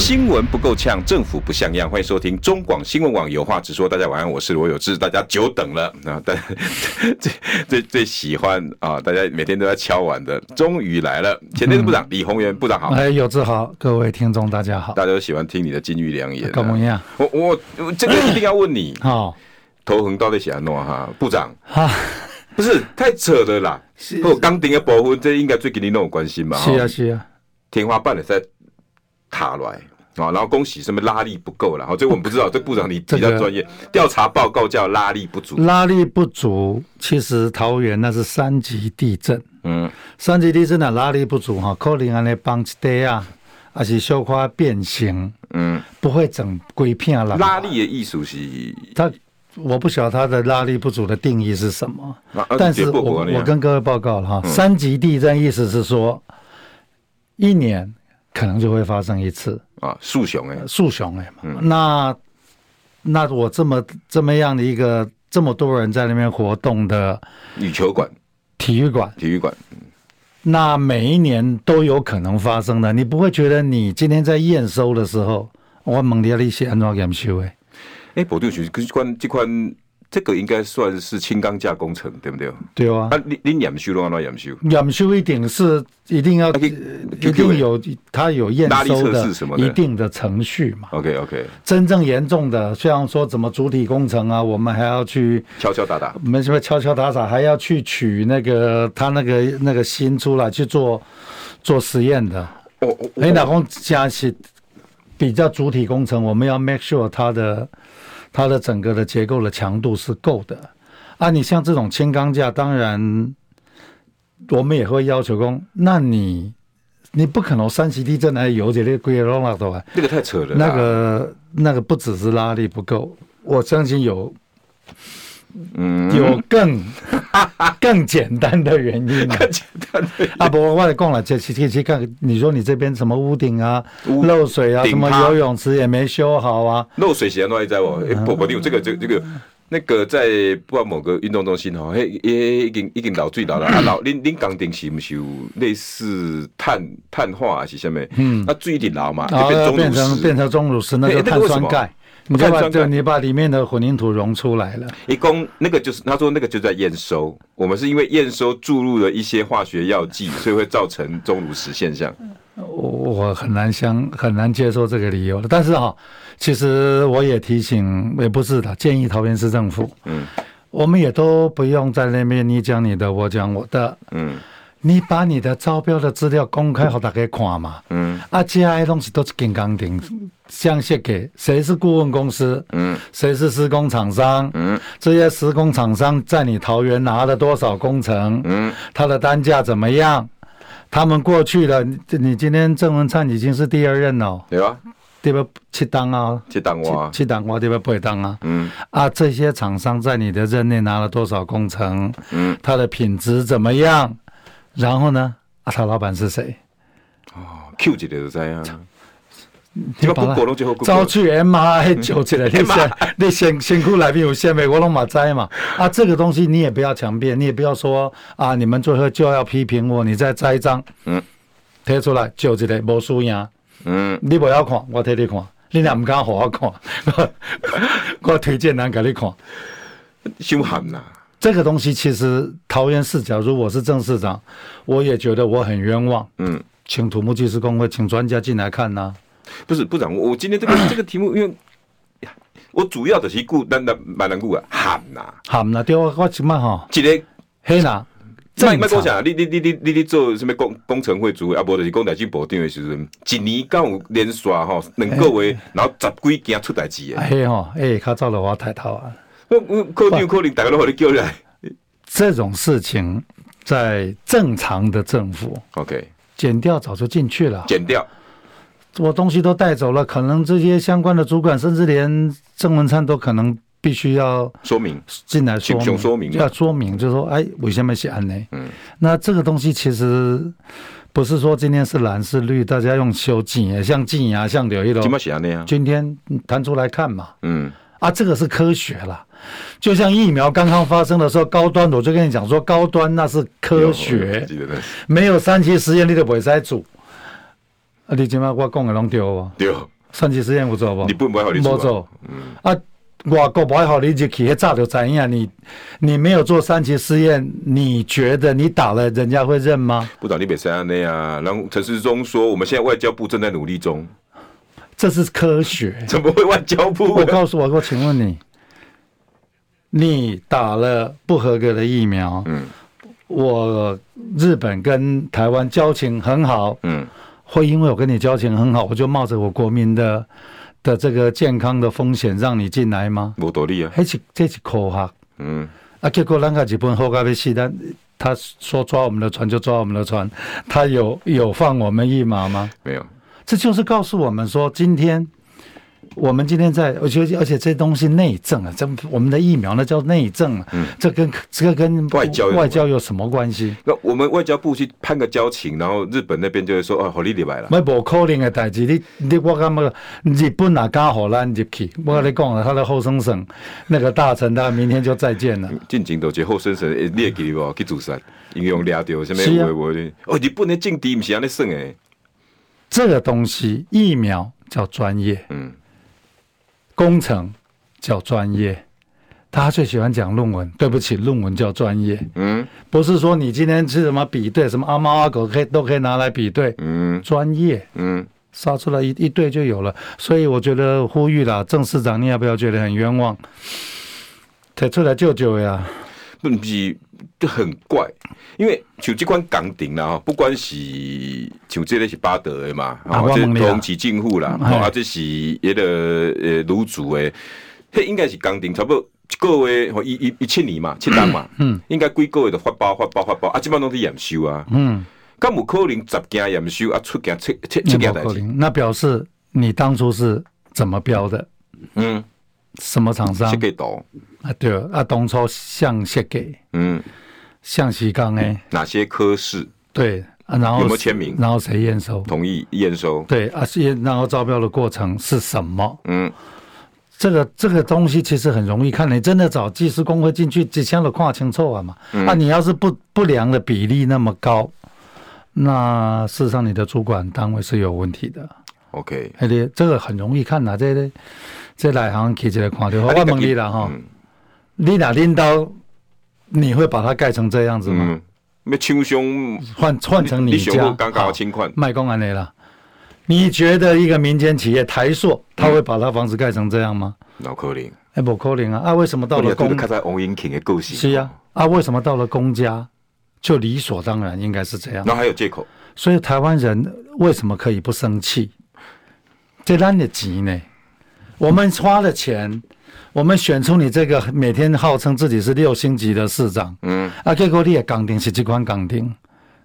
新闻不够呛，政府不像样。欢迎收听中广新闻网有话直说。大家晚安，我是罗有志。大家久等了啊！大家 最最最喜欢啊！大家每天都在敲碗的，终于来了。前天的部长李宏源部长好，哎，有志好，各位听众大家好。大家都喜欢听你的金玉良言，怎么样？我我我这个一定要问你。好，头横到底写安诺哈部长哈，不是太扯的啦。不，刚定的部分，这应该最跟你那种关心嘛？是啊是啊，天花板的在塔来。啊，然后恭喜什么拉力不够了，然后这我们不知道，这部长你比较专业。调查报告叫拉力不足，拉力不足，其实桃园那是三级地震，嗯，三级地震的拉力不足哈，可能安尼帮一块啊，还是小块变形，嗯，不会整规片了。拉力的艺术是，他我不晓得他的拉力不足的定义是什么，但是我我跟各位报告了哈，三级地震意思是说一年。可能就会发生一次啊，树熊哎，树熊哎嘛，那那我这么这么样的一个这么多人在那边活动的羽球馆、体育馆、体育馆，那每一年都有可能发生的，你不会觉得你今天在验收的时候，我问你你是安怎验收的？哎，部长，这款这款。这个应该算是轻钢架工程，对不对？对啊。那你你验收的话，那验收？验收一定是一定要，一定有它有验收的一定的程序嘛。OK OK。真正严重的，像说怎么主体工程啊，我们还要去敲敲打打，没什么敲敲打打，还要去取那个他那个那个芯出来去做做实验的。哦哦。哎，老公加是比较主体工程，我们要 make sure 它的。它的整个的结构的强度是够的啊！你像这种轻钢架，当然我们也会要求工。那你你不可能三级地震还有这些龟龙拉的吧？这个太扯了。那个那个不只是拉力不够，我相信有。嗯，有更 更简单的原因啊，更简单的啊不，我来讲了，这去去看，你说你这边什么屋顶啊漏水啊，什么游泳池也没修好啊，漏水写在在我，不不定这个这这个那个在不管某个运动中心哦，嘿也已经已经老最老了啊老，您您钢顶是不是有类似碳碳化还是什么？嗯，那最顶老嘛，变成变成钟乳石那个碳酸钙。你把就你把里面的混凝土融出来了。一共那个就是他说那个就在验收，我们是因为验收注入了一些化学药剂，所以会造成钟乳石现象。我很难相很难接受这个理由的，但是哈，其实我也提醒，也不是的，建议桃园市政府，嗯，我们也都不用在那边你讲你的，我讲我的，嗯。你把你的招标的资料公开，好大家看嘛。嗯。啊，这些东西都是金刚顶，详细给谁是顾问公司？嗯。谁是施工厂商？嗯。这些施工厂商在你桃园拿了多少工程？嗯。他的单价怎么样？他们过去了，你今天郑文灿已经是第二任了。对啊。对吧？七档啊。七档哇。七档哇，对不？八档啊。嗯。啊，这些厂商在你的任内拿了多少工程？嗯。他的品质怎么样？然后呢？啊，他老板是谁？哦，Q 级的就知啊。你把他招去 M I 揪起来，你先，你先先苦来宾有先美国龙马摘嘛。啊，这个东西你也不要强辩，你也不要说啊，你们最后就要批评我，你再摘一张，嗯，贴出来揪起来无输赢，嗯，你不要看，我替你看，你俩唔敢好好看，我推荐人给你看，凶悍呐。这个东西其实桃园市，假如我是郑市长，我也觉得我很冤枉。嗯，请土木技师工会，请专家进来看呐、啊。不是部长，我今天这个 这个题目，因为我主要的是顾那那蛮难顾啊，喊呐喊呐，对我我起码哈，今天黑呐，麦麦跟我讲，你你你你你你做什么工工程会主，啊不就是工代机部长的时阵，一年刚有连续吼两个月，然后十几件出代志的。嘿哈，哎，他照了我抬头啊。我 我可能可能大家都和你叫来，这种事情在正常的政府，OK，减掉早就进去了，减掉，我东西都带走了，可能这些相关的主管，甚至连郑文灿都可能必须要说明。进来说明，说明。要说明，就是说，哎，为什么是安呢？嗯，那这个东西其实不是说今天是蓝是绿，大家用修剪，像静牙，像刘一龙，今天弹出来看嘛，嗯，啊，这个是科学啦。就像疫苗刚刚发生的时候，高端我就跟你讲说，高端那是科学，没有三期实验你都不会再做。啊，你今麦我讲的拢对不？对，三期实验有做不？你不不好你做，做。嗯，啊，外国不好你入去，迄早就知影。你你没有做三期实验，你觉得你打了，人家会认吗？不打你别这样的呀。然后陈世忠说，我们现在外交部正在努力中，这是科学。怎么会外交部？我告诉我，我请问你。你打了不合格的疫苗，嗯，我日本跟台湾交情很好，嗯，会因为我跟你交情很好，我就冒着我国民的的这个健康的风险让你进来吗？无道理啊，这是这是科学，嗯，啊，结果人家日本好咖啡西单，他说抓我们的船就抓我们的船，他有有放我们一马吗？没有，这就是告诉我们说今天。我们今天在，而且而且这东西内政啊，这我们的疫苗那叫内政啊，嗯，这跟这个跟外交外交有什么关系？那我们外交部去判个交情，然后日本那边就会说，哦，好，你礼拜了。没不可能的代志，你你我感觉日本哪敢好咱入去？我跟你讲了，他的后生省那个大臣，他明天就再见了。进京都，这后生省你也记得不？去自杀，应用掠掉什么？哦，日本的政敌不是安尼算诶。这个东西疫苗叫专业，嗯。工程叫专业，他最喜欢讲论文。对不起，论文叫专业。嗯，不是说你今天是什么比对，什么阿猫阿狗可以都可以拿来比对。嗯，专业。嗯，杀出来一一对就有了。所以我觉得呼吁啦，郑市长，你要不要觉得很冤枉？提出来救救呀！问题就很怪，因为像这款钢钉啦，不管是像这个是巴德的嘛，啊，这同期进户啦，啊，这是一个呃卤煮的，这应该是港顶，差不多一个月或一一一七年嘛，七单嘛，嗯，应该几个月就发包发包发包，啊，基本上都是验收啊，嗯，咁有可能十件验收啊，出件七七七件代志，那表示你当初是怎么标的？嗯。什么厂商？设计图啊，对啊，当初向设计，嗯，向西刚诶，哪些科室？对啊，然后有没有签名？然后谁验收？同意验收？对啊，是然后招标的过程是什么？嗯，这个这个东西其实很容易看，你真的找技师工会进去，几枪都跨清楚啊嘛。嗯、啊，你要是不不良的比例那么高，那事实上你的主管单位是有问题的。OK，哎，这个很容易看呐，这个。这内行起来看到，我问你了哈，你哪领导，你会把它盖成这样子吗？没轻松换换成你家，好，卖公安的啦。你觉得一个民间企业台塑，他会把他房子盖成这样吗？脑壳灵，哎，不可能啊！啊，为什么到了公？是啊，啊，为什么到了公家，就理所当然应该是这样？那还有借口？所以台湾人为什么可以不生气？这烂的急呢？我们花了钱，我们选出你这个每天号称自己是六星级的市长，嗯，啊，结果你也岗顶是机关岗顶，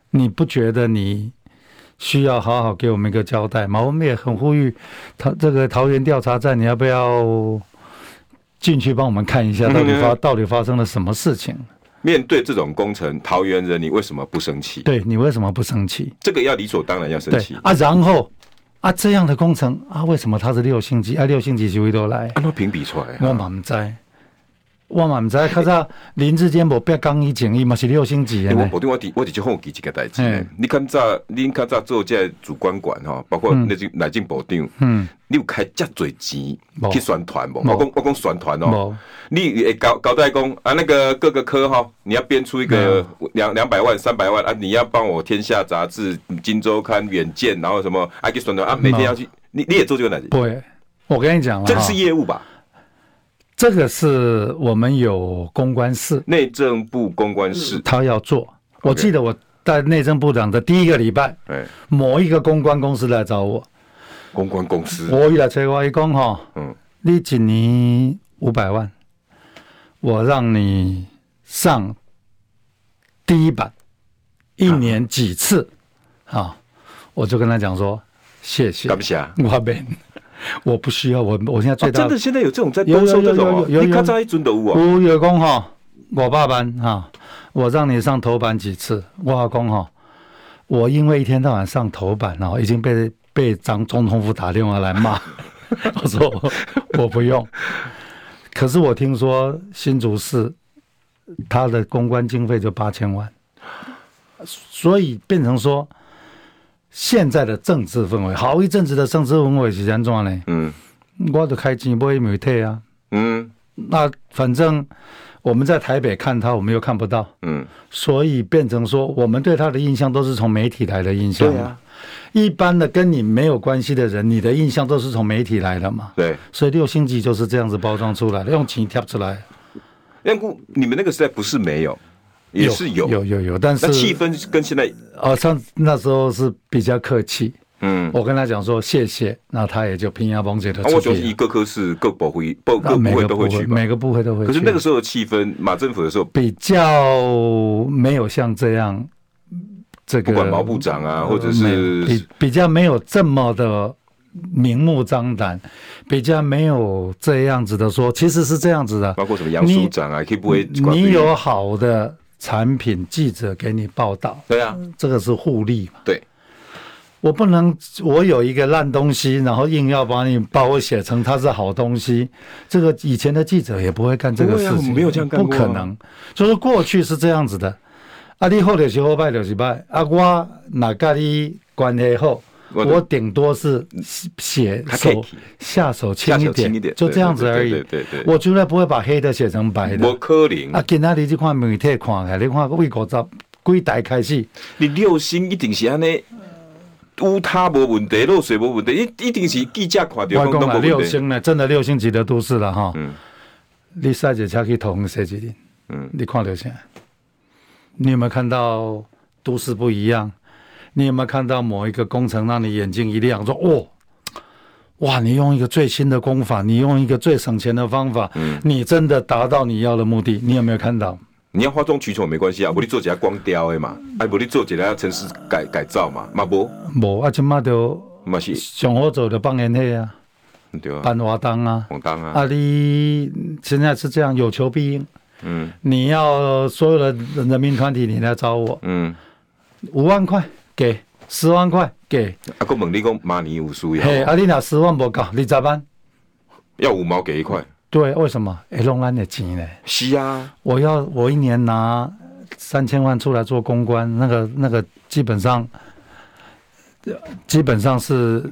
你不觉得你需要好好给我们一个交代吗？我们也很呼吁，桃这个桃园调查站，你要不要进去帮我们看一下，到底发到底发生了什么事情？面对这种工程，桃园人你为什么不生气？对，你为什么不生气？这个要理所当然要生气啊，然后。啊，这样的工程啊，为什么它是六星级？啊，六星级几位都来？按照评比出来，我嘛唔知，我嘛唔知。可是林志坚无别讲伊情伊嘛是六星级的。我我我我我就好奇一个代志。你看早，你看早做这主管管哈，包括那些内政部长，嗯，你有开这多钱去宣传无？我讲我讲宣传哦。你会交交代讲啊，那个各个科哈，你要编出一个两两百万、三百万啊，你要帮我天下杂志、金周刊、远见，然后什么啊，给算的啊，每天要去，你你也做这个代志？不会，我跟你讲，这个是业务吧？这个是我们有公关室，内政部公关室，他要做。我记得我在内政部长的第一个礼拜，某一个公关公司来找我，公关公司，我一来找我一讲哈，嗯，你一年五百万。我让你上第一版，一年几次啊？我就跟他讲说，谢谢。干不起啊？我没。我不需要，我我现在最大、啊、真的现在有这种在兜售这种、哦，你看在尊的屋啊，有有讲哈，我爸班哈，我让你上头版几次，我讲哈，我因为一天到晚上头版哦，已经被被张总统府打电话来骂，我说，我不用，可是我听说新竹市他的公关经费就八千万，所以变成说。现在的政治氛围，好一阵子的政治氛围是怎样呢？嗯，我就开钱买媒体啊。嗯，那反正我们在台北看他，我们又看不到。嗯，所以变成说，我们对他的印象都是从媒体来的印象。对啊，一般的跟你没有关系的人，你的印象都是从媒体来的嘛。对，所以六星级就是这样子包装出来的，用钱贴出来。那你们那个时代不是没有。也是有有有有，但是气氛跟现在哦，上那时候是比较客气。嗯，我跟他讲说谢谢，那他也就平压绷紧的。我觉得一个科室各部会各各部会都会去，每个部会都会。可是那个时候的气氛，马政府的时候比较没有像这样，这个不管毛部长啊，或者是比比较没有这么的明目张胆，比较没有这样子的说，其实是这样子的。包括什么杨署长啊，可以不会你有好的。产品记者给你报道，对啊，这个是互利嘛？对，我不能，我有一个烂东西，然后硬要把你把我写成它是好东西，这个以前的记者也不会干这个事情，没有这样干过，不可能。就是过去是这样子的，啊，你好就是好，坏就是坏，啊，我哪跟你关系好。我顶多是写手下手轻一点，就这样子而已。我绝对不会把黑的写成白的。我可能啊，今仔日这款媒体看下，你看为国造几台开始。你六星一定是安尼，乌他无问题，漏水无问题，一一定是记者看到。我讲了六星呢，真的六星级的都市了哈。嗯。你赛者车去同谁几点？嗯。你看到啥，你有没有看到都市不一样？你有没有看到某一个工程让你眼睛一亮？说哦，哇！你用一个最新的工法，你用一个最省钱的方法，嗯，你真的达到你要的目的。你有没有看到？你要哗众取宠没关系啊，我你做几下光雕的嘛，哎，我你做几下城市改改造嘛，嘛不？无啊，今嘛就嘛是上好做的放烟火啊，对啊，办活动啊，活动啊。啊，你现在是这样有求必应，嗯，你要所有的人民团体，你来找我，嗯，五万块。给十万块，给。啊，我问你讲，马尼有需要？嘿，啊，你那十万不够，你咋办？要五毛给一块。对，为什么？哎，弄咱的钱呢？是啊，我要我一年拿三千万出来做公关，那个那个基本上，基本上是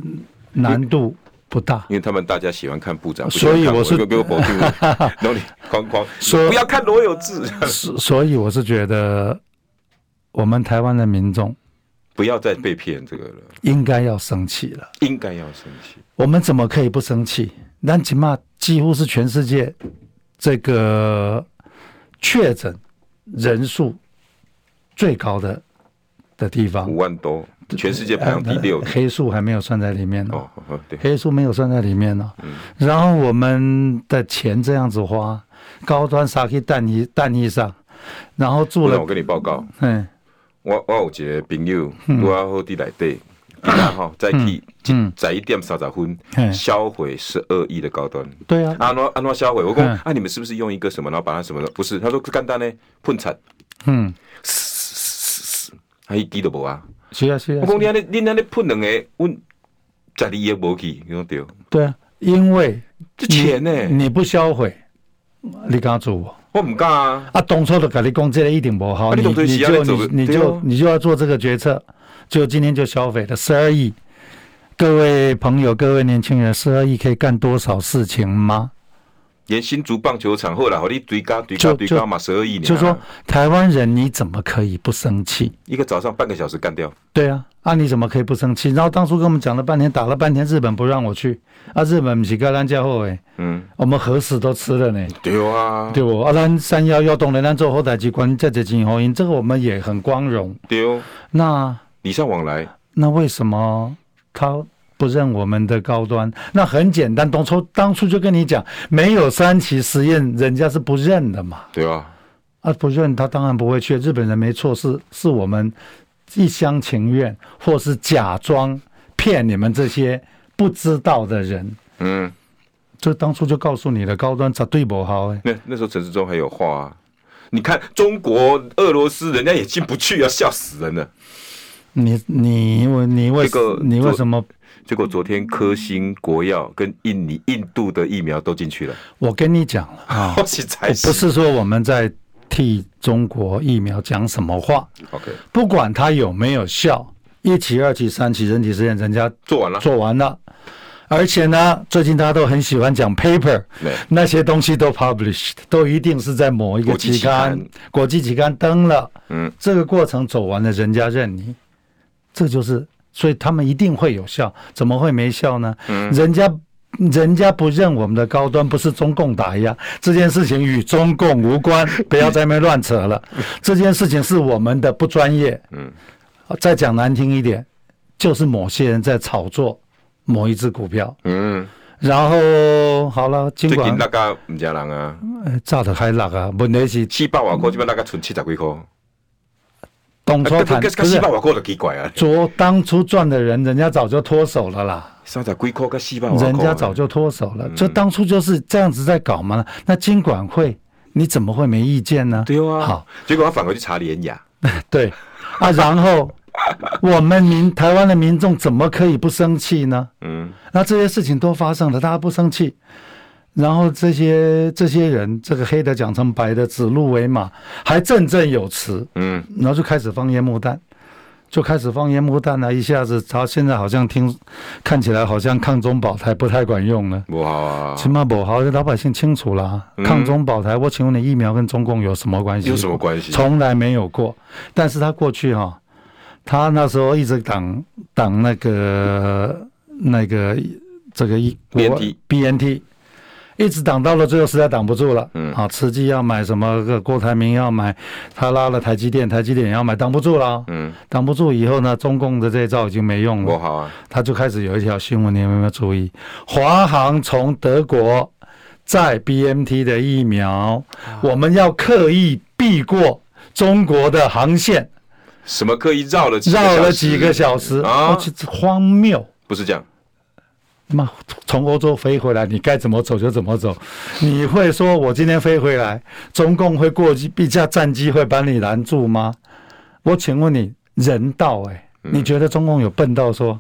难度不大，因为他们大家喜欢看部长，所以我是给我保住，哪里框框说不要看罗有志，所以我是觉得我们台湾的民众。不要再被骗这个了，应该要生气了，应该要生气。我们怎么可以不生气？那起码几乎是全世界这个确诊人数最高的的地方，五万多，全世界排行第六，黑数还没有算在里面呢。哦，对，黑数没有算在里面呢。然后我们的钱这样子花，高端沙克蛋衣蛋衣上，然后住了，我跟你报告，嗯。我我有一个朋友，我要好地来对，然后再去十一点三十分销毁十二亿的高端。对啊，安怎安怎销毁？我讲啊，你们是不是用一个什么，然后把它什么的？不是，他说干单呢喷产。嗯，他一滴都无啊。是啊是啊。我讲你安尼，你安尼喷两个，阮十二亿无去，你讲对？对啊，因为这钱呢，你不销毁，你敢做我？我唔敢啊！啊，当初都跟你讲，这个一定不好，啊、你你就你就你就，你就要做这个决策，就今天就消费了十二亿。各位朋友，各位年轻人，十二亿可以干多少事情吗？连新竹棒球场后来和你追加追加追加嘛，十二亿。就说台湾人，你怎么可以不生气？一个早上半个小时干掉。对啊，啊你怎么可以不生气？然后当初跟我们讲了半天，打了半天，日本不让我去。啊，日本不是跟咱家伙哎，嗯，我们何时都吃了呢？对啊，对不？啊，咱三幺幺当然咱做后台机关在这进行，这个我们也很光荣。对哦，那礼尚往来。那为什么他？不认我们的高端，那很简单，当初当初就跟你讲，没有三期实验，人家是不认的嘛。对啊，啊不认，他当然不会去。日本人没错，是是我们一厢情愿，或是假装骗你们这些不知道的人。嗯，这当初就告诉你了，高端咋对不好哎。那那时候陈世忠还有话啊，你看中国、俄罗斯，人家也进不去啊，笑死人了。你你为你为你为什么？结果昨天科兴、国药跟印尼、印度的疫苗都进去了。我跟你讲了啊，不是说我们在替中国疫苗讲什么话。OK，不管它有没有效，一期、二期、三期人体实验，人家做完了，做完了。而且呢，最近大家都很喜欢讲 paper，那些东西都 published，都一定是在某一个期刊、国际期刊登了。嗯，这个过程走完了，人家认你，这就是。所以他们一定会有效，怎么会没效呢？嗯，人家人家不认我们的高端，不是中共打压，这件事情与中共无关，不要在那边乱扯了。这件事情是我们的不专业。嗯，再讲难听一点，就是某些人在炒作某一只股票。嗯，然后好了，尽管那个唔加人啊，炸得还辣啊，问题是七百万块，基本那个存七十几块。当初谈不是，做当初赚的人，人家早就脱手了啦。人家早就脱手了，就当初就是这样子在搞嘛。那金管会你怎么会没意见呢？对啊，好，结果他反过去查联雅。对啊，然后 我们民台湾的民众怎么可以不生气呢？嗯，那这些事情都发生了，大家不生气。然后这些这些人，这个黑的讲成白的，指鹿为马，还振振有词，嗯，然后就开始放烟幕弹，就开始放烟幕弹了，一下子，他现在好像听，看起来好像抗中保台不太管用了，不好啊，起码不好，老百姓清楚了，嗯、抗中保台，我请问你，疫苗跟中共有什么关系？有什么关系？从来没有过，但是他过去哈、哦，他那时候一直挡挡那个那个这个一 BNT。一直挡到了最后，实在挡不住了。嗯，啊，慈济要买什么？个郭台铭要买，他拉了台积电，台积电也要买，挡不住了。嗯，挡不住以后呢，中共的这一招已经没用了。不好啊，他就开始有一条新闻，你有没有注意？华航从德国载 BMT 的疫苗，我们要刻意避过中国的航线。什么刻意绕了绕了几个小时啊？荒谬！不是这样。妈，从欧洲飞回来，你该怎么走就怎么走。你会说我今天飞回来，中共会过去，一架战机会把你拦住吗？我请问你，人道哎、欸，你觉得中共有笨到说，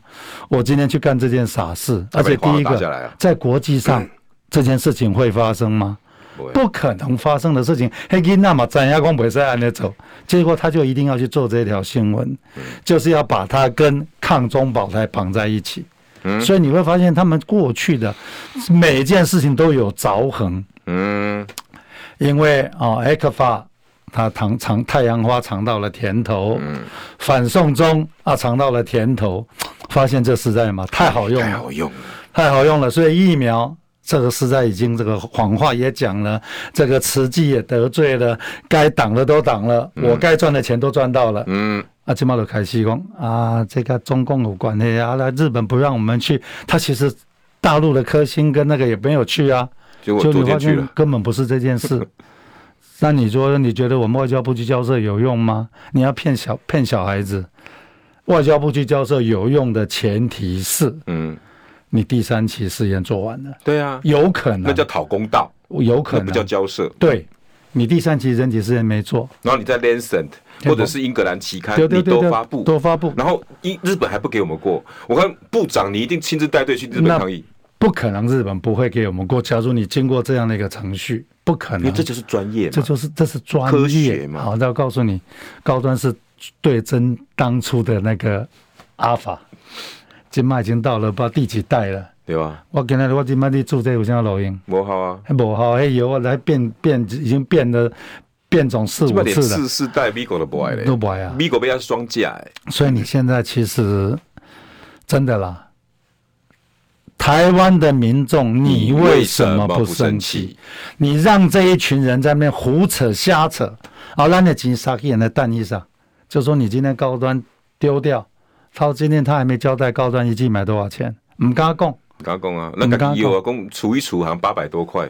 我今天去干这件傻事？而且第一个，在国际上 这件事情会发生吗？不可能发生的事情。黑金那么斩压光不会在按那走，结果他就一定要去做这条新闻，就是要把它跟抗中保台绑在一起。所以你会发现，他们过去的每一件事情都有凿痕。嗯，因为啊，艾克法他尝尝太阳花尝到了甜头，嗯，反送中啊尝到了甜头，发现这实在嘛太好用了，太好用了，太好用了。所以疫苗这个实在已经这个谎话也讲了，这个慈济也得罪了，该挡的都挡了，我该赚的钱都赚到了。嗯。啊，这么多开西工啊，这个中共有关系啊，那日本不让我们去，他其实大陆的科兴跟那个也没有去啊，就你发现根本不是这件事。那你说你觉得我们外交部去交涉有用吗？你要骗小骗小孩子，外交部去交涉有用的前提是，嗯，你第三期试验做完了，对啊，有可能。那叫讨公道，有可能。不叫交涉，对。你第三期人体试验没做，然后你在 Lancet 或者是英格兰期刊，你都发布，都发布，然后英日本还不给我们过。我看部长，你一定亲自带队去日本抗议。不可能，日本不会给我们过。假如你经过这样的一个程序，不可能。这就是专业，这就是这是专业。科学嘛。好，那我告诉你，高端是对真当初的那个阿法，今麦已经到了不知道第几代了。对吧？我今日我今麦你做这有啥录音？无效啊！无效，嘿油啊，来变变，已经变了变种四五次了。四四代美国都不爱嘞，都不爱啊！美国被它双价，所以你现在其实真的啦，台湾的民众，你为什么不生气？你让这一群人在那边胡扯瞎扯啊！让那几杀人的蛋衣上，就说你今天高端丢掉，他今天他还没交代高端一季买多少钱，唔敢讲。刚讲啊，那个有啊，公除一除好像八百多块。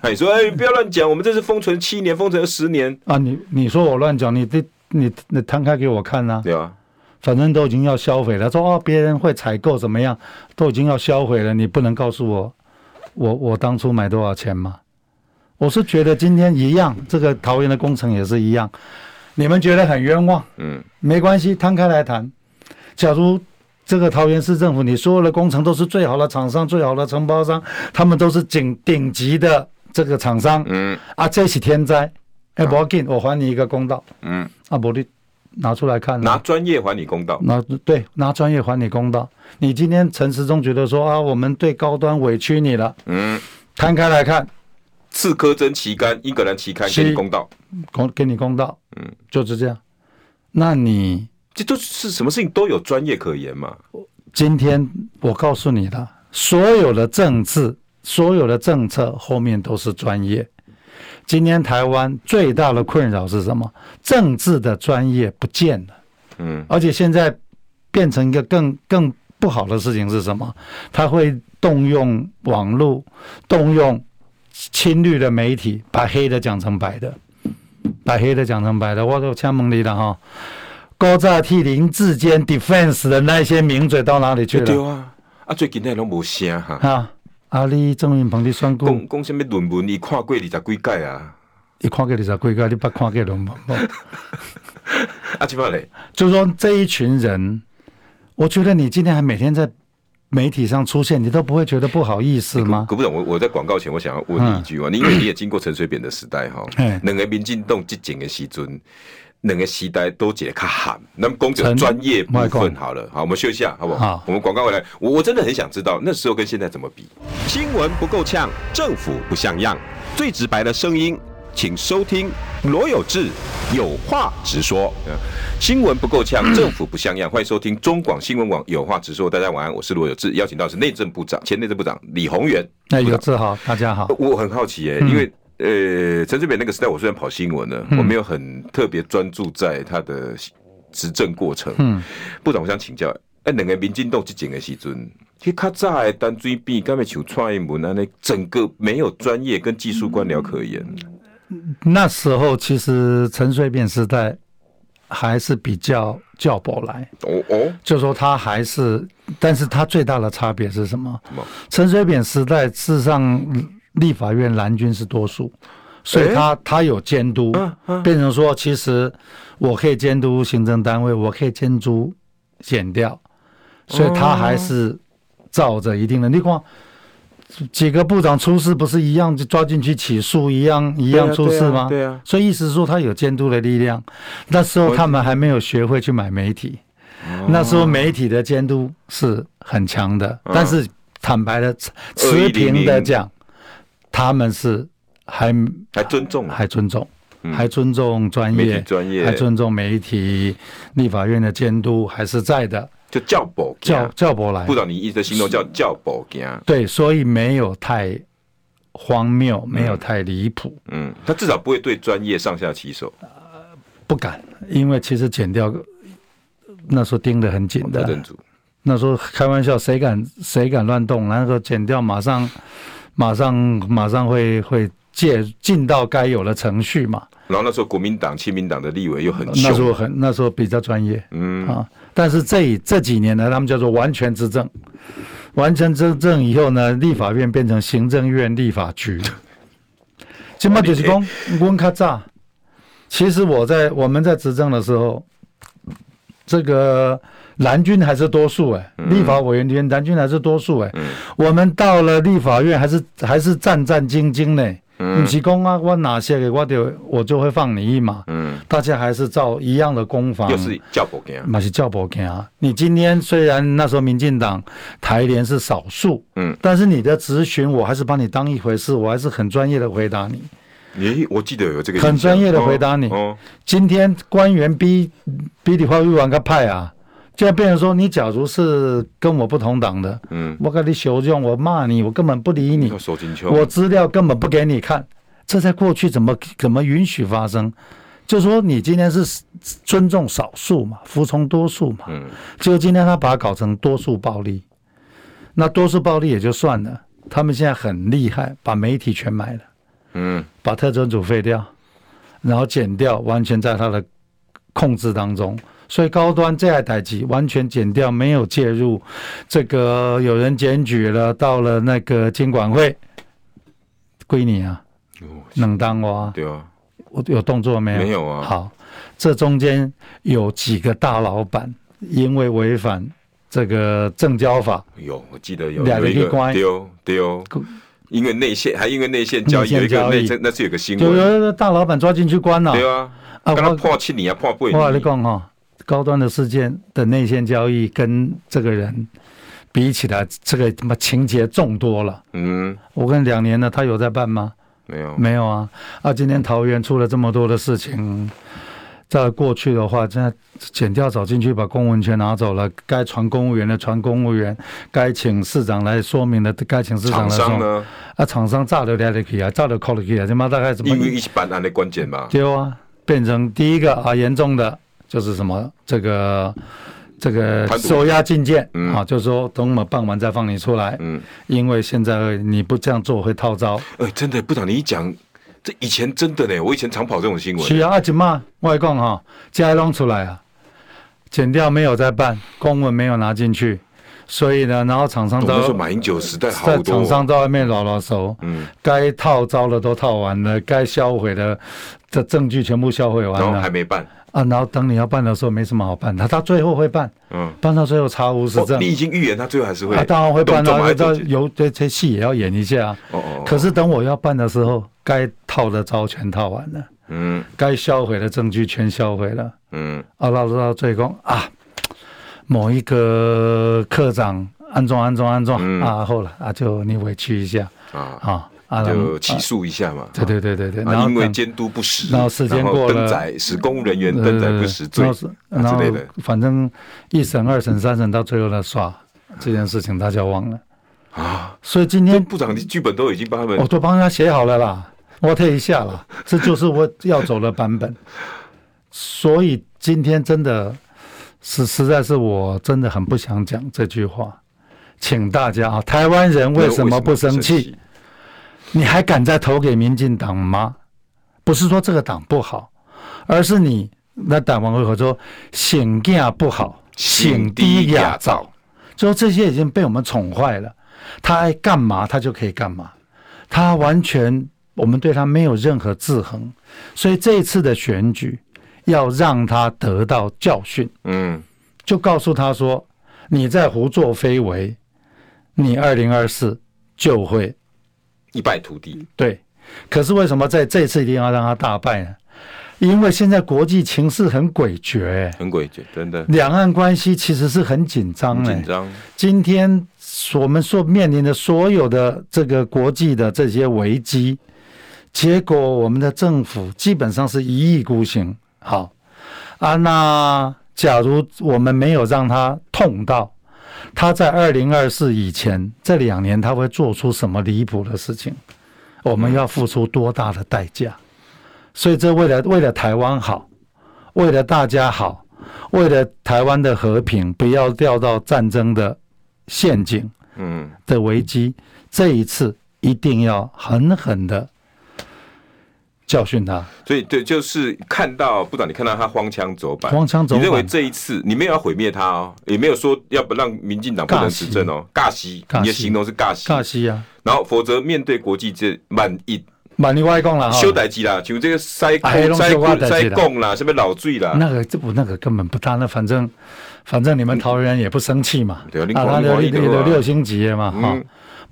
哎，说哎，不要乱讲，我们这是封存七年，封存十年啊。你你说我乱讲，你这你你摊开给我看呐。对啊，反正都已经要销毁了。说哦，别人会采购怎么样，都已经要销毁了，你不能告诉我我我当初买多少钱吗？我是觉得今天一样，这个桃园的工程也是一样，你们觉得很冤枉，嗯，没关系，摊开来谈。假如这个桃园市政府，你所有的工程都是最好的厂商、最好的承包商，他们都是顶顶级的这个厂商，嗯，啊，这是天灾，哎，不要紧，我还你一个公道，嗯，啊，不你拿出来看，拿专业还你公道，拿对，拿专业还你公道。你今天陈时中觉得说啊，我们对高端委屈你了，嗯，摊开来看，刺柯证期刊，英格兰旗杆给你公道，公给你公道，嗯，就是这样。那你。这都是什么事情都有专业可言嘛？今天我告诉你的，所有的政治、所有的政策后面都是专业。今天台湾最大的困扰是什么？政治的专业不见了。嗯，而且现在变成一个更更不好的事情是什么？他会动用网络，动用侵略的媒体，把黑的讲成白的，把黑的讲成白的。我都枪门里了哈。高炸替林志坚 defense 的那些名嘴到哪里去了？对啊，啊最近那拢无声哈。啊，阿里郑云鹏的选股，讲讲什么论文？你看过二十几届啊？你看过二十几届？你不看过论文？啊，怎么嘞？就是说这一群人，我觉得你今天还每天在媒体上出现，你都不会觉得不好意思吗？可不懂，我我在广告前，我想要问你一句话，你因为你也经过陈水扁的时代哈，两个民进党激进的时阵。两个时代都解得较喊，那么公者专业部分好了，好，我们休息一下，好不好？好，我们广告回来，我我真的很想知道那时候跟现在怎么比？新闻不够呛，政府不像样，最直白的声音，请收听罗有志有话直说。新闻不够呛，政府不像样，欢迎收听中广新闻网有话直说。大家晚安，我是罗有志，邀请到是内政部长，前内政部长李鸿源。那有志好，大家好。我很好奇耶、欸，因为。呃，陈水扁那个时代，我虽然跑新闻呢，嗯、我没有很特别专注在他的执政过程。嗯，部长，我想请教，哎，两个民进党执政的时阵，去较早的单水扁，刚才像蔡英文啊，那整个没有专业跟技术官僚可言。那时候其实陈水扁时代还是比较叫不来。哦哦，就说他还是，但是他最大的差别是什么？陈水扁时代事实上。立法院蓝军是多数，所以他他有监督，变成说，其实我可以监督行政单位，我可以监督减掉，所以他还是照着一定的。你看几个部长出事不是一样就抓进去起诉，一样一样出事吗？对啊，所以意思是说他有监督的力量。那时候他们还没有学会去买媒体，那时候媒体的监督是很强的，但是坦白的持平的讲。他们是还还尊重，还尊重，还尊重专业，专业还尊重媒体，立法院的监督还是在的，就叫宝叫叫宝来。部长，你一直形容叫叫宝家。对，所以没有太荒谬，没有太离谱。嗯，他至少不会对专业上下其手。不敢，因为其实剪掉那时候盯得很紧的。那时候开玩笑，谁敢谁敢乱动？然后剪掉马上。马上马上会会借进到该有的程序嘛。然后那时候国民党、亲民党的立委又很，那时候很那时候比较专业，嗯啊。但是这这几年呢，他们叫做完全执政，完全执政以后呢，立法院变成行政院立法局。金马就是讲温卡炸。其实我在我们在执政的时候，这个。蓝军还是多数哎，立法委员里面蓝军还是多数哎。我们到了立法院还是还是战战兢兢呢。不是讲啊，我哪些个我就我就会放你一马。嗯，大家还是照一样的攻防。又是叫不惊，那是叫不惊啊。你今天虽然那时候民进党台联是少数，嗯，但是你的质询我还是把你当一回事，我还是很专业的回答你。诶，我记得有这个很专业的回答你。哦，今天官员逼逼你发育完个派啊。就要变成说，你假如是跟我不同党的，嗯，我跟你修正，我骂你，我根本不理你，我资料根本不给你看，这在过去怎么怎么允许发生？就说你今天是尊重少数嘛，服从多数嘛，嗯，就今天他把它搞成多数暴力，那多数暴力也就算了，他们现在很厉害，把媒体全买了，嗯，把特侦组废掉，然后剪掉，完全在他的控制当中。所以高端这台代志完全减掉，没有介入。这个有人检举了，到了那个监管会，归你啊，能当哇？对啊，我有动作没有？没有啊。好，这中间有几个大老板因为违反这个证交法，有我记得有有一关丢丢，因为内线还因为内线交易有一个内那是有个新闻，有有大老板抓进去关了。对啊，啊，刚刚破七年啊，破八年。我跟你讲哈。高端的事件的内线交易跟这个人比起来，这个他妈情节重多了。嗯，我跟两年了，他有在办吗？没有，没有啊。啊，今天桃园出了这么多的事情，在过去的话，现在剪掉找进去把公文全拿走了，该传公务员的传公务员，该请市长来说明的该请市长来说。厂商呢？啊，厂商炸的来得起啊，炸的扣得起啊，他妈大概怎么？因为一起办案的关键嘛。对啊，变成第一个啊，严重的。就是什么这个这个收押禁见啊，就是说等我们办完再放你出来。嗯，因为现在你不这样做会套招。哎，真的，部长你一讲，这以前真的呢，我以前常跑这种新闻。是啊，阿姐嘛，外公哈，加弄出来啊，剪掉没有再办，公文没有拿进去，所以呢，然后厂商都说马英九时代好多，厂商在外面老老手，嗯，该套招的都套完了，该销毁的的证据全部销毁完了，然后还没办。啊，然后等你要办的时候，没什么好办的，他最后会办，嗯，办到最后查无实证。你已经预言他最后还是会，他当然会办啊，这有这这戏也要演一下。哦哦。可是等我要办的时候，该套的招全套完了，嗯，该销毁的证据全销毁了，嗯。啊，到到最后啊，某一个科长安装安装安装啊，后来啊，就你委屈一下啊啊。就起诉一下嘛，对对对对对，然后因为监督不实，然后时间过了，登载使公务人员登载不实罪之类的，反正一审、二审、三审到最后他耍这件事情，大家忘了啊。所以今天部长的剧本都已经帮他们，我都帮他写好了啦，我退一下了，这就是我要走的版本。所以今天真的是实在是我真的很不想讲这句话，请大家啊，台湾人为什么不生气？你还敢再投给民进党吗？不是说这个党不好，而是你那党王会和说选价不好，选低压造，就这些已经被我们宠坏了。他爱干嘛，他就可以干嘛。他完全我们对他没有任何制衡，所以这一次的选举要让他得到教训。嗯，就告诉他说，你在胡作非为，你二零二四就会。一败涂地，对。可是为什么在这次一定要让他大败呢？因为现在国际情势很诡谲，很诡谲，真的。两岸关系其实是很紧张，紧张。今天我们所面临的所有的这个国际的这些危机，结果我们的政府基本上是一意孤行。好啊，那假如我们没有让他痛到。他在二零二四以前这两年，他会做出什么离谱的事情？我们要付出多大的代价？所以，这为了为了台湾好，为了大家好，为了台湾的和平，不要掉到战争的陷阱，嗯，的危机，这一次一定要狠狠的。教训他，所以对，就是看到部长，你看到他荒腔走板，荒腔走板。你认为这一次你没有要毁灭他哦，也没有说要不让民进党不能执政哦，尬戏，你的形容是尬西，尬西啊。然后否则面对国际这满一满你外公啦，修代机啦，就这个塞塞塞贡啦，什么老罪啦，那个这不那个根本不大，那反正反正你们桃园也不生气嘛，啊，他的六六星级的嘛哈。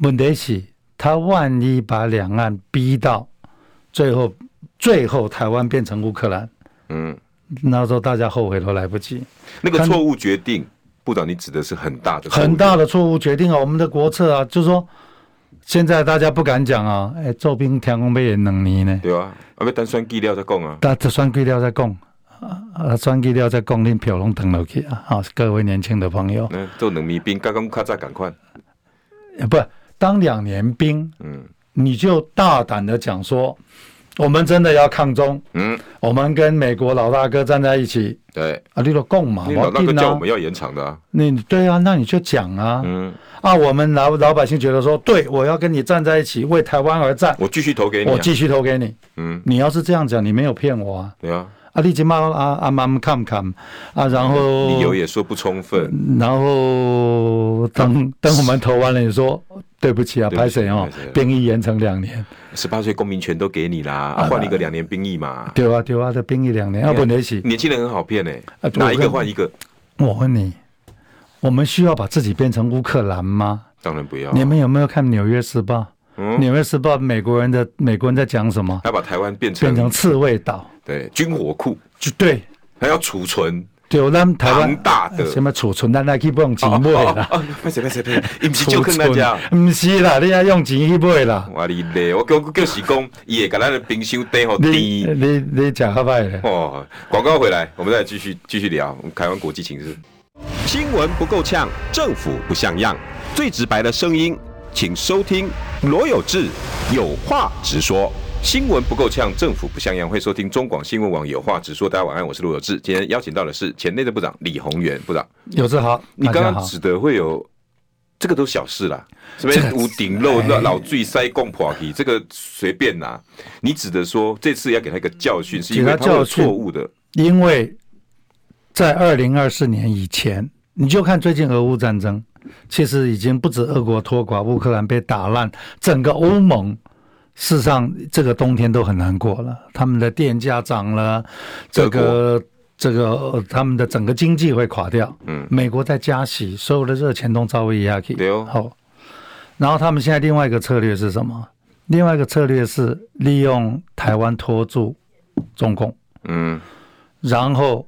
问题是，他万一把两岸逼到最后。最后台湾变成乌克兰，嗯，那时候大家后悔都来不及。那个错误决定，部长，你指的是很大的很大的错误决定啊！我们的国策啊，就是说现在大家不敢讲啊，哎，做兵天空被人能你呢？对啊，啊，要等选举了再讲啊。等选举了再讲啊，选举了再讲，恁票拢登落去啊！好，各位年轻的朋友，做两年兵，刚刚卡在赶快，不当两年兵，嗯，你就大胆的讲说。我们真的要抗中，嗯，我们跟美国老大哥站在一起，对，啊，你都共嘛，你老大哥叫我们要延长的啊，你对啊，那你就讲啊，嗯，啊，我们老老百姓觉得说，对，我要跟你站在一起，为台湾而战，我继续投给你，我继续投给你，嗯，你要是这样讲，你没有骗我啊，对啊，啊，你今嘛啊啊妈看看啊，然后理由也说不充分，然后等 等我们投完了，你说对不起啊，拍谁哦，兵役延长两年，十八岁公民权都给你啦，换一个两年兵役嘛，对啊对啊，这兵役两年，要不年轻年轻人很好骗哎，哪一个换一个？我问你，我们需要把自己变成乌克兰吗？当然不要。你们有没有看《纽约时报》？《纽约时报》美国人的美国人在讲什么？要把台湾变成变成刺猬岛，对，军火库，就对，还要储存，对，我们台湾大的什么储存，咱来去不用钱买啦。不是不是不是，不是啦，你要用钱去买啦。我哩嘞，我叫叫是讲，伊会把咱的冰箱垫好低。你你你讲好歹嘞。哦，广告回来，我们再继续继续聊台湾国际情势。新闻不够呛，政府不像样，最直白的声音。请收听罗有志有话直说。新闻不够呛，政府不像样，会收听中广新闻网有话直说。大家晚安，我是罗有志。今天邀请到的是前内政部长李鸿源部长。有志好，你刚刚指的会有这个都小事啦，什么屋顶漏老醉塞共破皮，这个随便拿。你指的说这次要给他一个教训，是因为他有错误的。因为在二零二四年以前，你就看最近俄乌战争。其实已经不止俄国拖垮，乌克兰被打烂，整个欧盟事实上这个冬天都很难过了。他们的电价涨了，这个这个他们的整个经济会垮掉。嗯，美国在加息，所有的热钱都遭遇压去。好，然后他们现在另外一个策略是什么？另外一个策略是利用台湾拖住中共。嗯，然后。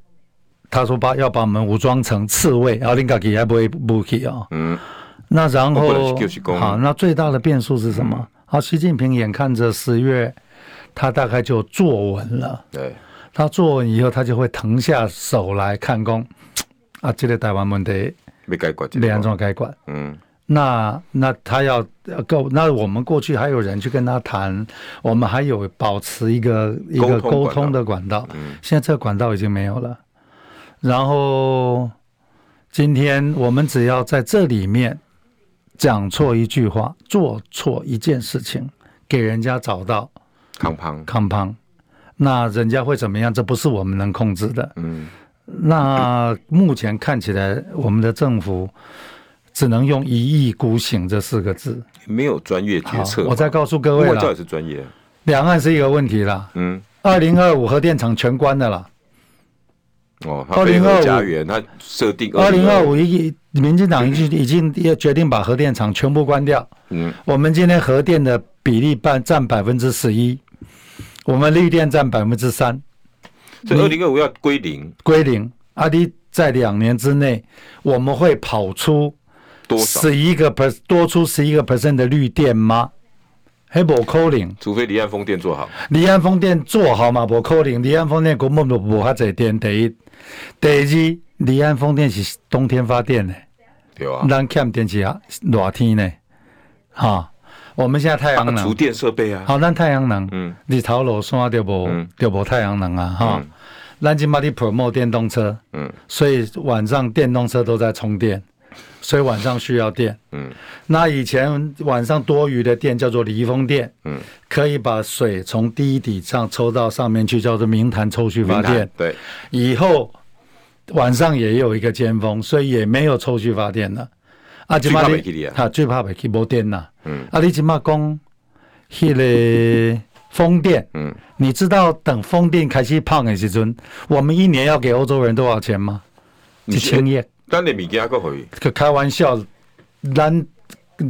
他说把要把我们武装成刺猬，然后林卡基还不会武器啊。嗯，那然后好，那最大的变数是什么？嗯、好，习近平眼看着十月，他大概就坐稳了。对，他坐稳以后，他就会腾下手来看工。啊，这个台湾问题没改观，两种改管。嗯，那那他要够，那我们过去还有人去跟他谈，我们还有保持一个一个沟通的管道。嗯，现在这个管道已经没有了。然后，今天我们只要在这里面讲错一句话，做错一件事情，给人家找到康胖康胖，那人家会怎么样？这不是我们能控制的。嗯，那目前看起来，我们的政府只能用一意孤行这四个字，没有专业决策。我再告诉各位了，这也是专业。两岸是一个问题了。嗯，二零二五核电厂全关的了。哦，二零二五家园，他设定二零二五一，民进党已经已经要决定把核电厂全部关掉。嗯，我们今天核电的比例半占百分之十一，我们绿电占百分之三，所以二零二五要归零，归零。阿迪在两年之内，我们会跑出多少？十一个 per 多出十一个 percent 的绿电吗？还无扣零，除非离岸风电做好。离岸风电做好嘛？无扣零，离岸风电根本就无遐济电。第一，第二，离岸风电是冬天发电的，对啊。咱欠电是啊，热天呢，哈。我们现在太阳能，储电设备啊。好，咱太阳能，嗯，日头落山就无，就无太阳能啊，哈。咱今嘛的 promote 电动车，嗯，所以晚上电动车都在充电。所以晚上需要电，嗯，那以前晚上多余的电叫做离峰电，嗯，可以把水从地底上抽到上面去，叫做明潭抽蓄发电，对。以后晚上也有一个尖峰，所以也没有抽蓄发电了。啊，最怕没啊，最怕没没电了。嗯，啊，你今嘛讲，迄个风电，嗯，你知道等风电开始胖的时阵，我们一年要给欧洲人多少钱吗？几千亿。咱的物件还可以，可开玩笑，咱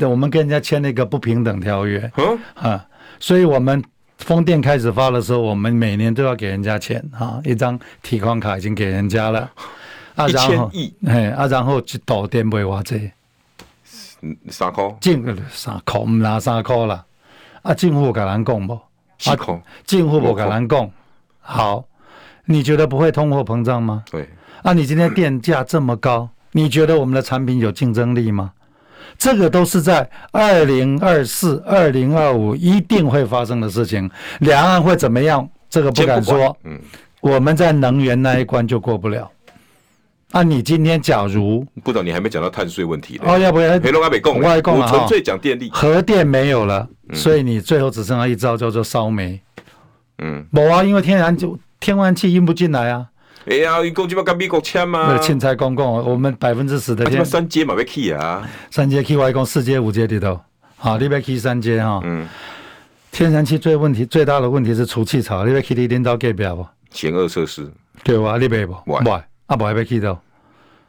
我们跟人家签了一个不平等条约，嗯啊，所以我们风电开始发的时候，我们每年都要给人家钱啊，一张提款卡已经给人家了，啊，然后亿，哎，啊，然后一度电费。偌济，三块，净三块，唔拿三块啦，啊，政府跟咱讲不？四块，政府不跟咱讲，好，你觉得不会通货膨胀吗？对。啊，你今天电价这么高，你觉得我们的产品有竞争力吗？这个都是在二零二四、二零二五一定会发生的事情。两岸会怎么样？这个不敢说。嗯，我们在能源那一关就过不了。啊，你今天假如不懂，你还没讲到碳税问题哦，要不然黑龙江没供，我纯粹讲电力，核电没有了，所以你最后只剩下一招叫做烧煤。嗯，某啊，因为天然就。天然气运不进来啊。哎呀，你讲就要跟美国签嘛？凊彩讲讲，我们百分之十的天。三阶嘛要去啊？三阶去，我讲四阶、五阶里头。好，你要去三阶哈。嗯。天然气最问题最大的问题是除气槽，你要去你领导隔壁不？险恶设施。对哇，你别不？不，啊不还没起到。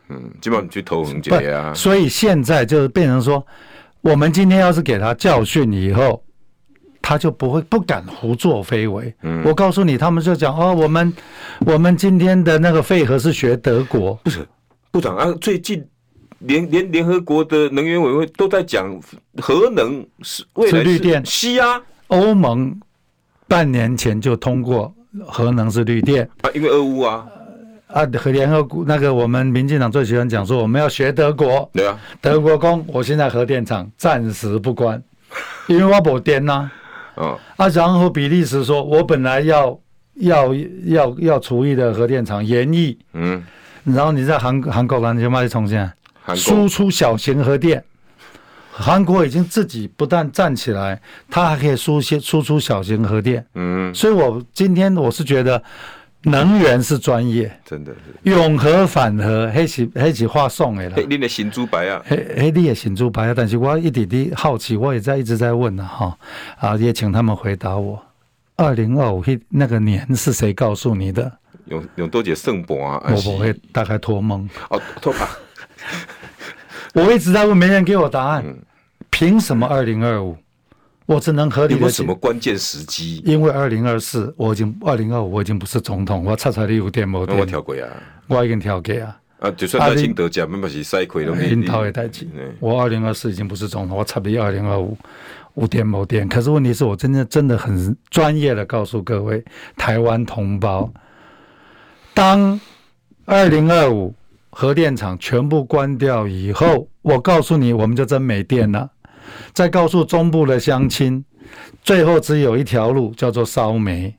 嗯，基本上去投红结啊。所以现在就是变成说，我们今天要是给他教训以后。他就不会不敢胡作非为。嗯，我告诉你，他们就讲哦，我们我们今天的那个废核是学德国，不是部长啊。最近联联联合国的能源委员会都在讲核能是未来是绿电。西啊，欧盟半年前就通过核能是绿电啊，因为俄乌啊啊和联合国那个我们民进党最喜欢讲说我们要学德国，对啊，德国公，我现在核电厂暂时不关，因为我没电呐、啊。哦，啊，然后比利时说，我本来要要要要除役的核电厂延役，嗯，然后你在韩韩国呢，你就卖重现，输出小型核电，韩国已经自己不但站起来，它还可以输些输出小型核电，嗯，所以我今天我是觉得。能源是专业，真的是永和反和，黑起黑起话送的啦。嘿，你的新猪白啊，黑黑，你的新猪白啊。但是我一点点好奇，我也在一直在问呢，哈啊，也请他们回答我。二零二五那个年是谁告诉你的？永永多姐圣博啊，我不会大概托梦哦，托吧。我一直在问，没人给我答案。凭什么二零二五？我只能合理的。因为什么关键时机？因为二零二四，我已经二零二五，我已经不是总统，我差差的有点没电。我跳过啊，我已经跳过啊。啊，就算得清得奖，没把是赛亏都没。领导也太急。我二零二四已经不是总统，我差的二零二五五电没电。可是问题是我真的真的很专业的告诉各位台湾同胞，当二零二五核电厂全部关掉以后，我告诉你，我们就真没电了。再告诉中部的乡亲，最后只有一条路，叫做烧煤。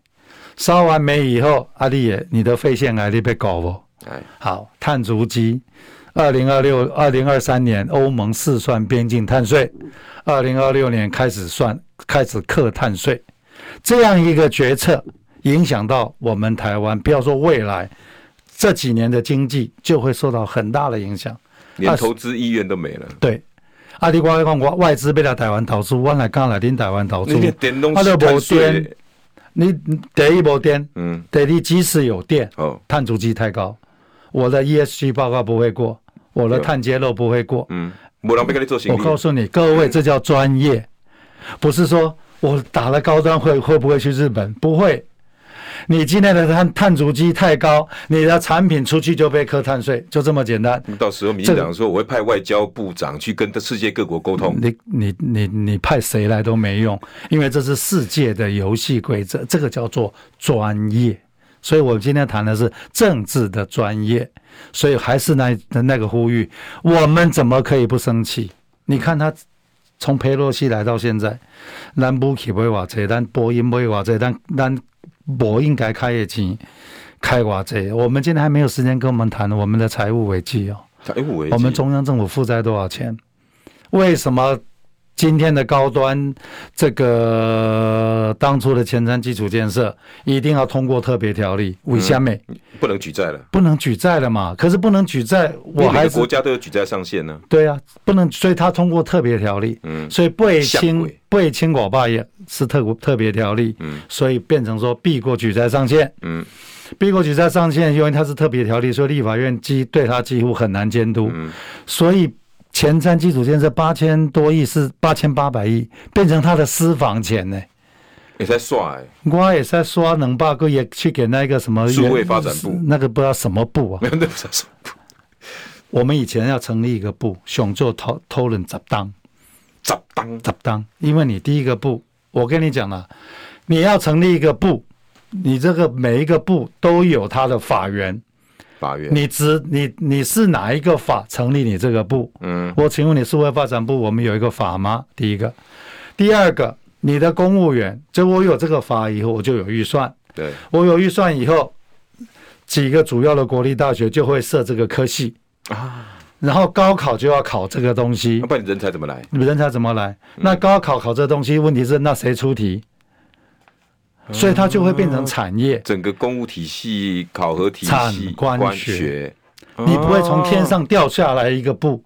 烧完煤以后，阿丽也，你的肺腺癌你被搞不？哎，好，碳足迹。二零二六、二零二三年，欧盟试算边境碳税。二零二六年开始算，开始课碳税。这样一个决策，影响到我们台湾。不要说未来这几年的经济，就会受到很大的影响，连投资意愿都没了。对。啊！你讲讲，我外资被来台湾投资，我来刚来恁台湾投资，啊，就无电。你第一无电，嗯，第二即使有电，哦，碳足迹太高，我的 ESG 报告不会过，我的碳揭露不会过，嗯，没人要跟你做生意。我告诉你，各位，这叫专业，不是说我打了高端会会不会去日本？不会。你今天的碳碳足迹太高，你的产品出去就被课碳税，就这么简单。到时候民进党说我会派外交部长去跟世界各国沟通。你你你你派谁来都没用，因为这是世界的游戏规则，这个叫做专业。所以我今天谈的是政治的专业，所以还是那那个呼吁，我们怎么可以不生气？你看他从佩洛西来到现在，兰布奇没瓦这，但波音没瓦这，但但。我应该开业钱开寡这？我们今天还没有时间跟我们谈我们的财务危机哦。财务危机，我们中央政府负债多少钱？为什么今天的高端这个当初的前瞻基础建设一定要通过特别条例？为什么？不能举债了，不能举债了嘛？可是不能举债，我还是国家都有举债上限呢。对啊，不能，所以他通过特别条例。嗯，所以不会清。被清我爸也是特特别条例，嗯，所以变成说避过举债上限，嗯，避过举债上限，因为它是特别条例，所以立法院几对他几乎很难监督，嗯，所以前瞻基础建设八千多亿是八千八百亿，变成他的私房钱呢，也在刷哎，我也在刷能把个也去给那个什么数位发展部，那个不知道什么部啊，没 有那什么部，我们以前要成立一个部，想做偷偷人杂当。杂当。杂当，因为你第一个部，我跟你讲了，你要成立一个部，你这个每一个部都有它的法源，法源，你只你你是哪一个法成立你这个部？嗯，我请问你，社会发展部我们有一个法吗？第一个，第二个，你的公务员，就我有这个法以后，我就有预算，对，我有预算以后，几个主要的国立大学就会设这个科系啊。然后高考就要考这个东西，那不然你人才怎么来？你人才怎么来？那高考考这东西，问题是那谁出题？所以它就会变成产业。整个公务体系、考核体系、产官学，学你不会从天上掉下来一个部，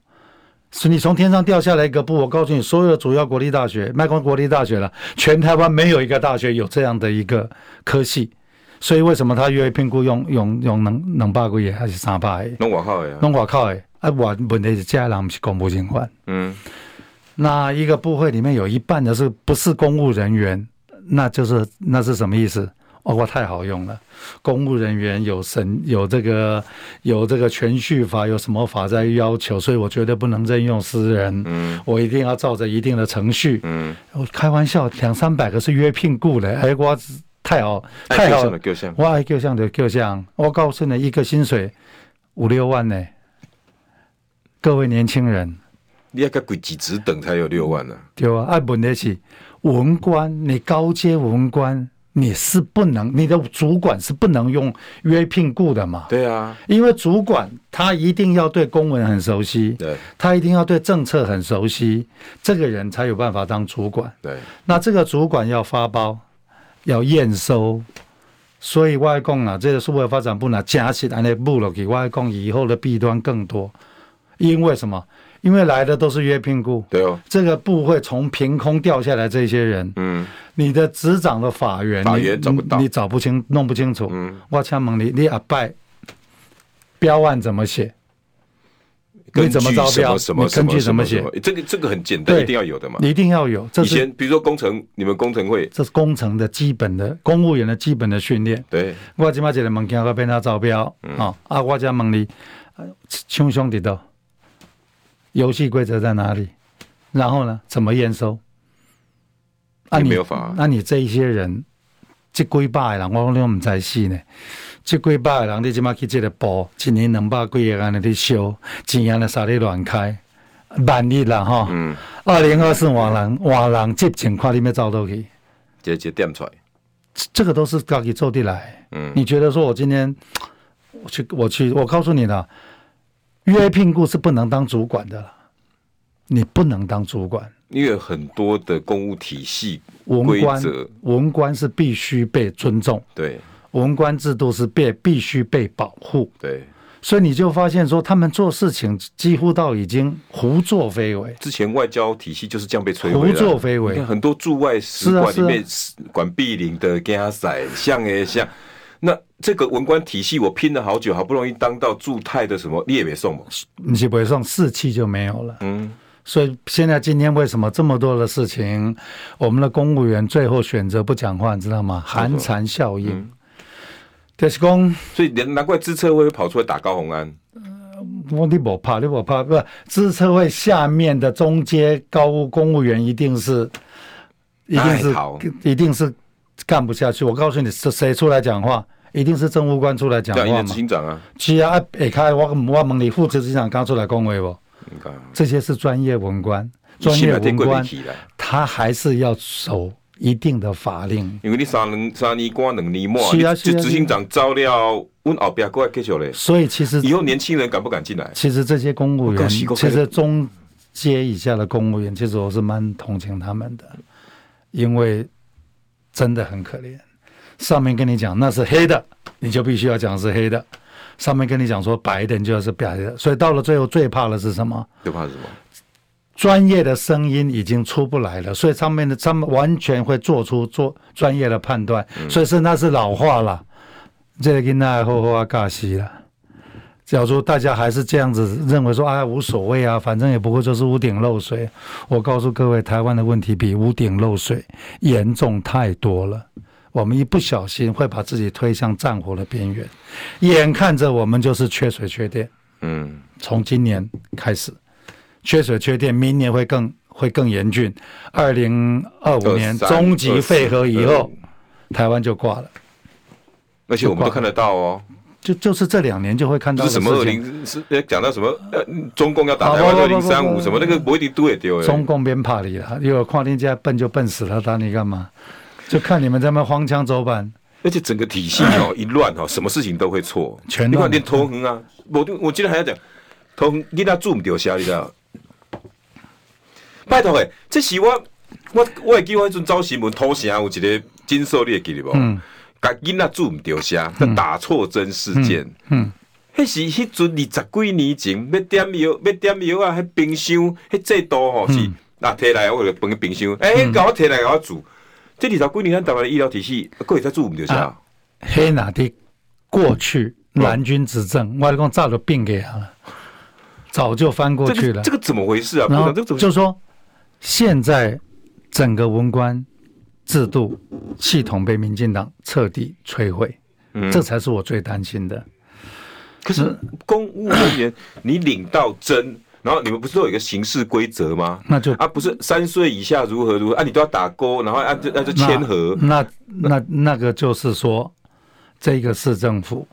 是你从天上掉下来一个部。我告诉你，所有的主要国立大学，卖光国立大学了，全台湾没有一个大学有这样的一个科系。所以为什么他约聘雇用用用两两百个月还是三百个？弄外口的，弄外口的。啊，我问题是这人不是公务人员。嗯，那一个部会里面有一半的是不是公务人员？那就是那是什么意思？哦，我太好用了。公务人员有审有这个有这个全序法有什么法在要求，所以我绝对不能任用私人。嗯，我一定要照着一定的程序。嗯，我开玩笑，两三百个是约聘雇的，哎，我。太好，太好了！我爱旧相的旧相，我告诉你，一个薪水五六万呢。各位年轻人，你要个贵几职等才有六万呢？对啊，文官，你高阶文官你是不能，你的主管是不能用约聘雇的嘛？对啊，因为主管他一定要对公文很熟悉，对，他一定要对政策很熟悉，这个人才有办法当主管。对，那这个主管要发包。要验收，所以外公啊，这个社会发展部呢，加起来那部落给外公以后的弊端更多。因为什么？因为来的都是约聘雇，对哦，这个部会从凭空掉下来这些人，嗯，你的执掌的法源，法源找不到，你找不清，弄不清楚。嗯，我请问你，你阿拜标案怎么写？你怎么招标？你根据什么写？这个这个很简单，一定要有的嘛。你一定要有。这以前比如说工程，你们工程会，这是工程的基本的公务员的基本的训练。对，我今嘛一个物件，要变他招标，啊啊！我再问你，兄兄弟的，游戏规则在哪里？然后呢，怎么验收？啊，你没有法。那你这一些人，这几百个人，我讲你唔知死呢。这几百个人，你即马去这个部，一年两百几个安尼去收，钱安尼啥的乱开，万一啦哈。嗯。二零二四换人换人接情况你要走倒去，直接点出来。这个都是自己做的来。嗯。你觉得说我今天我去我去我告诉你了，约聘雇是不能当主管的了，你不能当主管，因为很多的公务体系文官文官是必须被尊重。对。文官制度是被必须被保护，对，所以你就发现说，他们做事情几乎到已经胡作非为。之前外交体系就是这样被摧毁，胡作非为。很多驻外使馆里面管闭领的，给他塞像诶像。那这个文官体系，我拼了好久，好不容易当到驻泰的什么，你也别送嘛，你是不送，士气就没有了。嗯，所以现在今天为什么这么多的事情，我们的公务员最后选择不讲话，你知道吗？寒蝉效应。嗯就是讲，所以难怪资策会会跑出来打高虹安。我你不怕，你不怕，不资策会下面的中阶高务公务员一定是，一定是，一定是干不下去。我告诉你，是谁出来讲话？一定是政务官出来讲话嘛？执行长啊，是啊，下开我我问你，副执行长刚出来恭维不？这些是专业文官，专业文官，他还是要守。一定的法令，因为你三年三年关两年末，是啊，就执行长招了，问后边过来继续嘞。所以其实以后年轻人敢不敢进来？其实这些公务员，其实中阶以下的公务员，其实我是蛮同情他们的，因为真的很可怜。上面跟你讲那是黑的，你就必须要讲是黑的；上面跟你讲说白的，你就要是白的。所以到了最后，最怕的是什么？最怕是什么？专业的声音已经出不来了，所以上面的他们完全会做出做专业的判断，所以是那是老话了。这个跟大家好好啊，尬戏了。假如大家还是这样子认为说啊无所谓啊，反正也不过就是屋顶漏水。我告诉各位，台湾的问题比屋顶漏水严重太多了。我们一不小心会把自己推向战火的边缘，眼看着我们就是缺水缺电。嗯，从今年开始。缺水缺电，明年会更会更严峻。二零二五年终极废核以后，台湾就挂了。而且我们都看得到哦，就就是这两年就会看到。是什么二零是讲到什么？呃，中共要打台湾二零三五什么那个不一定对丢。中共别怕你了，因为看人家笨就笨死了，打你干嘛？就看你们在那荒腔走板。而且整个体系哦 一乱哦，什么事情都会错。全你看连头横啊，我我今天还要讲头横，你那做唔掉下，你知道？拜托诶，这是我我我会记我迄阵早新闻，土城有一个金狩猎记得不？嗯，甲囡仔煮唔掉虾，打错针事件。嗯，迄是迄阵二十几年前，要点药，要点药啊！迄冰箱，迄制度吼是，那摕来我就放个冰箱，诶，甲我摕来甲我煮。这二十几年，咱台湾的医疗体系，过会再煮唔掉虾。黑哪的过去蓝军执政，我讲早就变给他了，早就翻过去了。这个怎么回事啊？然后就说现在整个文官制度系统被民进党彻底摧毁，嗯，这才是我最担心的。可是公务人员，你领到证，然后你们不是都有一个行事规则吗？那就啊，不是三岁以下如何如何啊，你都要打勾，然后按这按这签合。那那那个就是说。这个市政府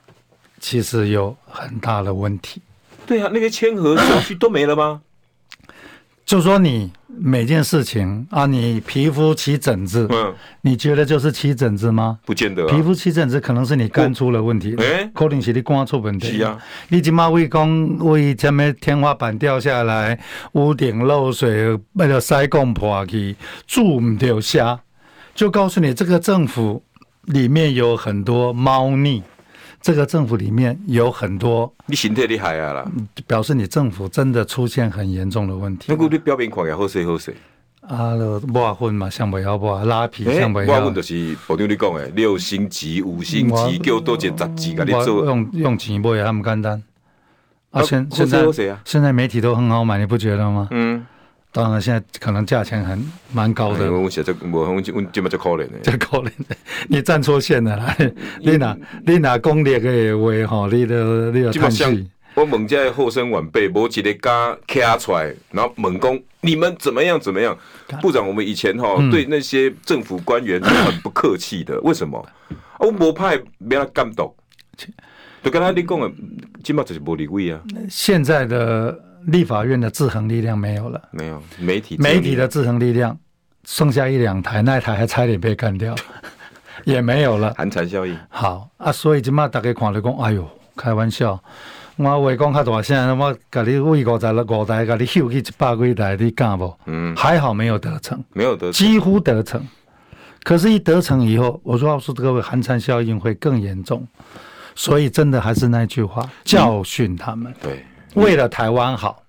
其实有很大的问题。对啊，那个签核手续都没了吗？就说你每件事情啊，你皮肤起疹子，嗯，你觉得就是起疹子吗？不见得、啊，皮肤起疹子可能是你肝出了问题，哎，可能是你肝出问题。是啊，你今嘛为讲为前面天花板掉下来，屋顶漏水，那个塞贡破去，住唔掉下，就告诉你这个政府。里面有很多猫腻，这个政府里面有很多，你心态厉害啊啦，表示你政府真的出现很严重的问题。那个你表面看也好势好势，啊，抹粉嘛，像不要抹拉皮，像不要。抹粉就是部长你讲的六星级、五星级，叫多几十级，给你做。用用钱不也那么简单？啊，现现在现在媒体都很好买，你不觉得吗？嗯。当然，现在可能价钱很蛮高的。我写这我我我这么就可怜的，就可怜的。你站错线了啦！你哪你哪攻略的话哈？你的你的叹气。我问这后生晚辈，无一个家卡出来，然后猛讲你们怎么样怎么样？部长，我们以前哈对那些政府官员是很不客气的，为什么？我无派没他感动，就刚才你讲的，基本就是无理位啊。现在的。立法院的制衡力量没有了，没有媒体媒体的制衡力量剩下一两台，那台还差点被干掉，也没有了。寒蝉效应。好啊，所以今嘛大家看了讲，哎呦，开玩笑，我话讲较大声，我甲你为五十六五台，甲你秀去一百几台，你敢不？嗯，还好没有得逞，没有得逞，几乎得逞。可是，一得逞以后，我说，我说各位，寒蝉效应会更严重。所以，真的还是那句话，教训他们。对。为了台湾好，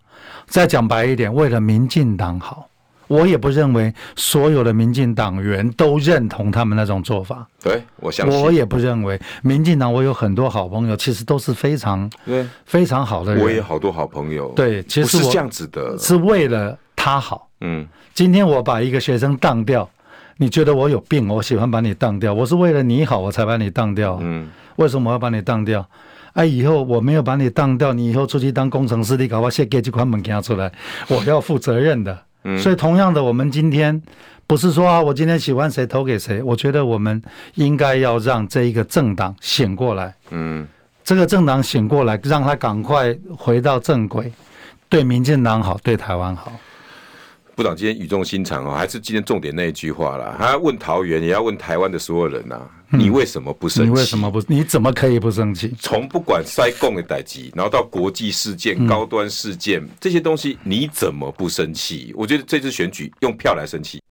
再讲白一点，为了民进党好，我也不认为所有的民进党员都认同他们那种做法。对，我相信。我也不认为民进党，我有很多好朋友，其实都是非常对非常好的人。我也有好多好朋友。对，其实我是这样子的，是为了他好。嗯，今天我把一个学生当掉，你觉得我有病？我喜欢把你当掉，我是为了你好，我才把你当掉。嗯，为什么我要把你当掉？哎，以后我没有把你当掉，你以后出去当工程师，你搞不好先给这款门给他出来，我要负责任的。嗯，所以同样的，我们今天不是说啊，我今天喜欢谁投给谁，我觉得我们应该要让这一个政党醒过来。嗯，这个政党醒过来，让他赶快回到正轨，对民进党好，对台湾好。部长今天语重心长哦，还是今天重点那一句话啦。他要问桃园，也要问台湾的所有人呐、啊，你为什么不生气？你为什么不？你怎么可以不生气？从不管塞共的代级，然后到国际事件、高端事件这些东西，你怎么不生气？我觉得这次选举用票来生气。